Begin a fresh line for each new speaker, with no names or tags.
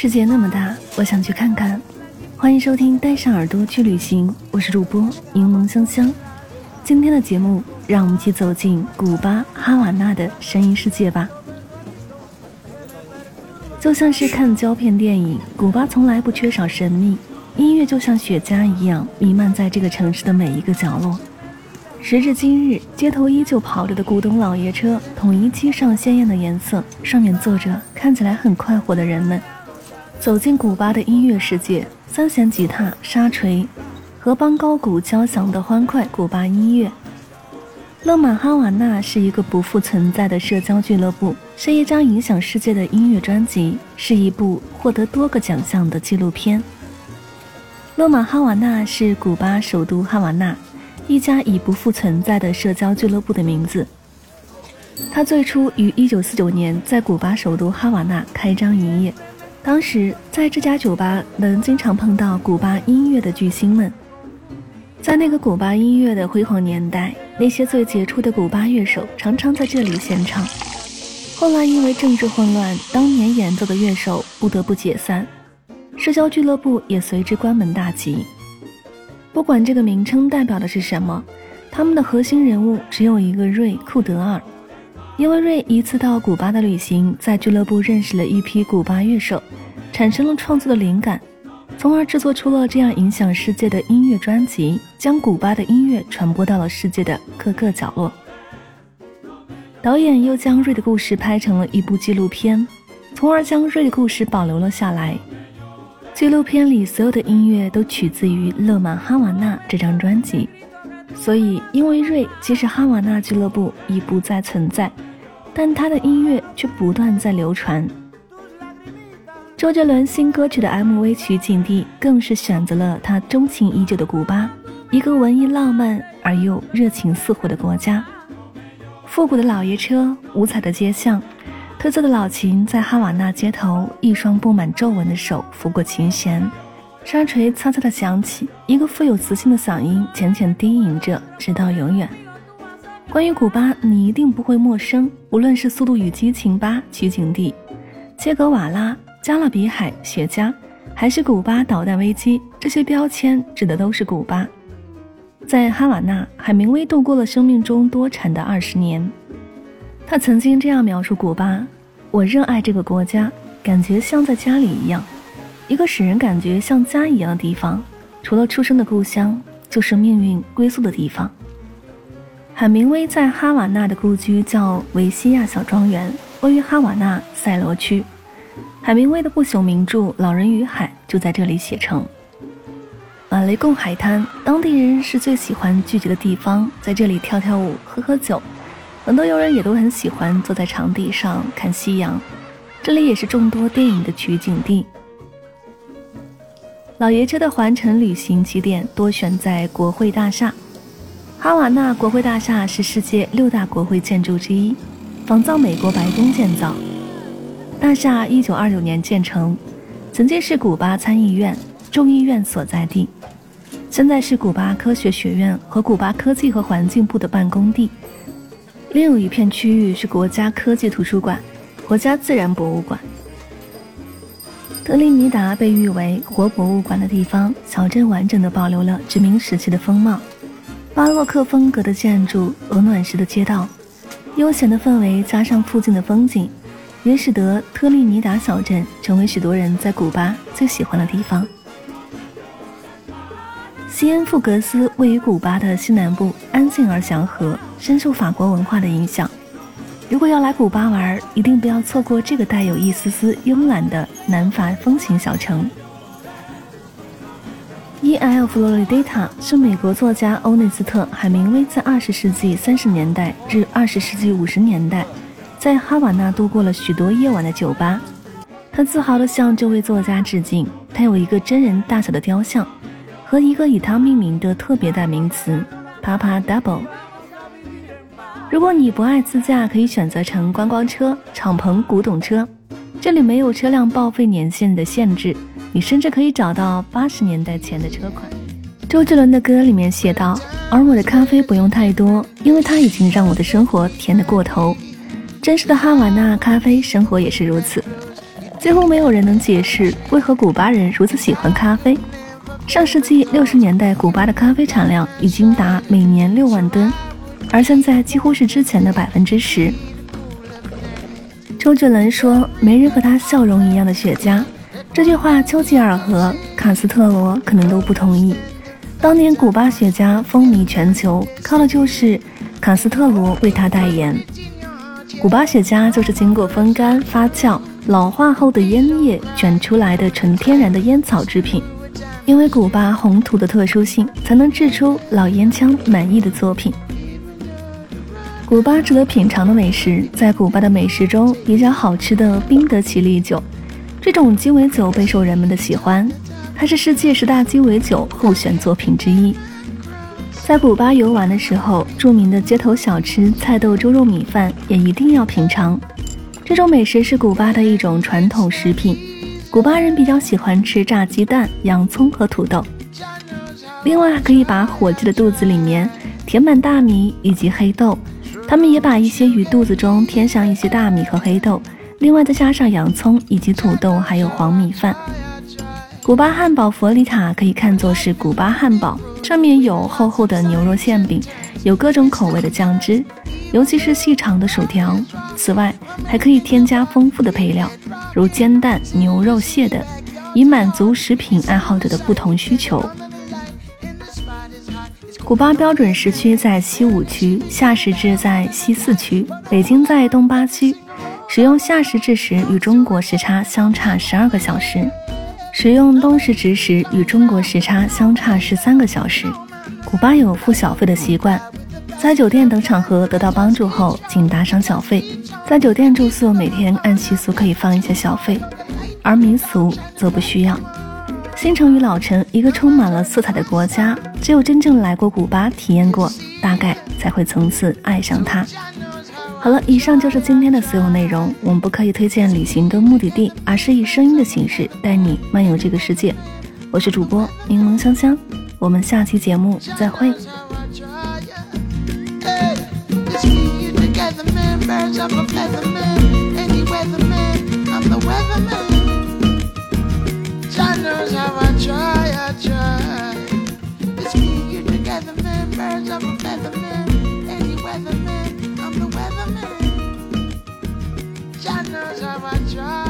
世界那么大，我想去看看。欢迎收听《带上耳朵去旅行》，我是主播柠檬香香。今天的节目，让我们一起走进古巴哈瓦那的声音世界吧。就像是看胶片电影，古巴从来不缺少神秘音乐，就像雪茄一样弥漫在这个城市的每一个角落。时至今日，街头依旧跑着的古董老爷车，统一漆上鲜艳的颜色，上面坐着看起来很快活的人们。走进古巴的音乐世界，三弦吉他、沙锤和邦高鼓交响的欢快古巴音乐。勒马哈瓦那是一个不复存在的社交俱乐部，是一张影响世界的音乐专辑，是一部获得多个奖项的纪录片。勒马哈瓦那是古巴首都哈瓦那一家已不复存在的社交俱乐部的名字。它最初于1949年在古巴首都哈瓦那开张营业。当时在这家酒吧能经常碰到古巴音乐的巨星们，在那个古巴音乐的辉煌年代，那些最杰出的古巴乐手常常在这里献唱。后来因为政治混乱，当年演奏的乐手不得不解散，社交俱乐部也随之关门大吉。不管这个名称代表的是什么，他们的核心人物只有一个瑞库德尔。因为瑞一次到古巴的旅行，在俱乐部认识了一批古巴乐手，产生了创作的灵感，从而制作出了这样影响世界的音乐专辑，将古巴的音乐传播到了世界的各个角落。导演又将瑞的故事拍成了一部纪录片，从而将瑞的故事保留了下来。纪录片里所有的音乐都取自于《勒满哈瓦那》这张专辑，所以因为瑞，即使哈瓦那俱乐部已不再存在。但他的音乐却不断在流传。周杰伦新歌曲的 MV 取景地更是选择了他钟情已久的古巴，一个文艺浪漫而又热情似火的国家。复古的老爷车，五彩的街巷，特色的老琴在哈瓦那街头，一双布满皱纹的手抚过琴弦，沙锤擦擦的响起，一个富有磁性的嗓音浅浅低吟着，直到永远。关于古巴，你一定不会陌生。无论是《速度与激情八》取景地，切格瓦拉、加勒比海、雪茄，还是古巴导弹危机，这些标签指的都是古巴。在哈瓦那，海明威度过了生命中多产的二十年。他曾经这样描述古巴：“我热爱这个国家，感觉像在家里一样，一个使人感觉像家一样的地方。除了出生的故乡，就是命运归宿的地方。”海明威在哈瓦那的故居叫维西亚小庄园，位于哈瓦那塞罗区。海明威的不朽名著《老人与海》就在这里写成。马雷贡海滩，当地人是最喜欢聚集的地方，在这里跳跳舞、喝喝酒。很多游人也都很喜欢坐在场地上看夕阳。这里也是众多电影的取景地。老爷车的环城旅行起点多选在国会大厦。哈瓦那国会大厦是世界六大国会建筑之一，仿造美国白宫建造。大厦一九二九年建成，曾经是古巴参议院、众议院所在地，现在是古巴科学学院和古巴科技和环境部的办公地。另有一片区域是国家科技图书馆、国家自然博物馆。特立尼达被誉为活博物馆的地方，小镇完整的保留了殖民时期的风貌。巴洛克风格的建筑，鹅卵石的街道，悠闲的氛围加上附近的风景，也使得特立尼达小镇成为许多人在古巴最喜欢的地方。西恩富格斯位于古巴的西南部，安静而祥和，深受法国文化的影响。如果要来古巴玩，一定不要错过这个带有一丝丝慵懒的南法风情小城。伊埃尔弗洛里达塔是美国作家欧内斯特·海明威在二十世纪三十年代至二十世纪五十年代在哈瓦那度过了许多夜晚的酒吧。他自豪地向这位作家致敬。他有一个真人大小的雕像，和一个以他命名的特别代名词 “Papa Double”。如果你不爱自驾，可以选择乘观光车、敞篷古董车，这里没有车辆报废年限的限制，你甚至可以找到八十年代前的车款。周杰伦的歌里面写道：“而我的咖啡不用太多，因为它已经让我的生活甜得过头。”真实的哈瓦那咖啡生活也是如此，几乎没有人能解释为何古巴人如此喜欢咖啡。上世纪六十年代，古巴的咖啡产量已经达每年六万吨。而现在几乎是之前的百分之十。周杰伦说：“没人和他笑容一样的雪茄。”这句话，丘吉尔和卡斯特罗可能都不同意。当年古巴雪茄风靡全球，靠的就是卡斯特罗为他代言。古巴雪茄就是经过风干、发酵、老化后的烟叶卷出来的纯天然的烟草制品。因为古巴红土的特殊性，才能制出老烟枪满意的作品。古巴值得品尝的美食，在古巴的美食中比较好吃的宾得奇利酒，这种鸡尾酒备受人们的喜欢，它是世界十大鸡尾酒候选作品之一。在古巴游玩的时候，著名的街头小吃菜豆猪肉米饭也一定要品尝。这种美食是古巴的一种传统食品，古巴人比较喜欢吃炸鸡蛋、洋葱和土豆。另外，还可以把火鸡的肚子里面填满大米以及黑豆。他们也把一些鱼肚子中添上一些大米和黑豆，另外再加上洋葱以及土豆，还有黄米饭。古巴汉堡佛里塔可以看作是古巴汉堡，上面有厚厚的牛肉馅饼，有各种口味的酱汁，尤其是细长的薯条。此外，还可以添加丰富的配料，如煎蛋、牛肉、蟹等，以满足食品爱好者的不同需求。古巴标准时区在西五区，夏时制在西四区，北京在东八区。使用夏时制时与中国时差相差十二个小时，使用冬时值时与中国时差相差十三个小时。古巴有付小费的习惯，在酒店等场合得到帮助后，请打赏小费。在酒店住宿，每天按习俗可以放一些小费，而民俗则不需要。新城与老城，一个充满了色彩的国家，只有真正来过古巴、体验过，大概才会从此爱上它。好了，以上就是今天的所有内容。我们不刻意推荐旅行的目的地，而是以声音的形式带你漫游这个世界。我是主播柠檬香香，我们下期节目再会。knows how I shine.